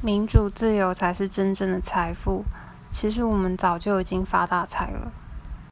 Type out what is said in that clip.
民主自由才是真正的财富。其实我们早就已经发大财了。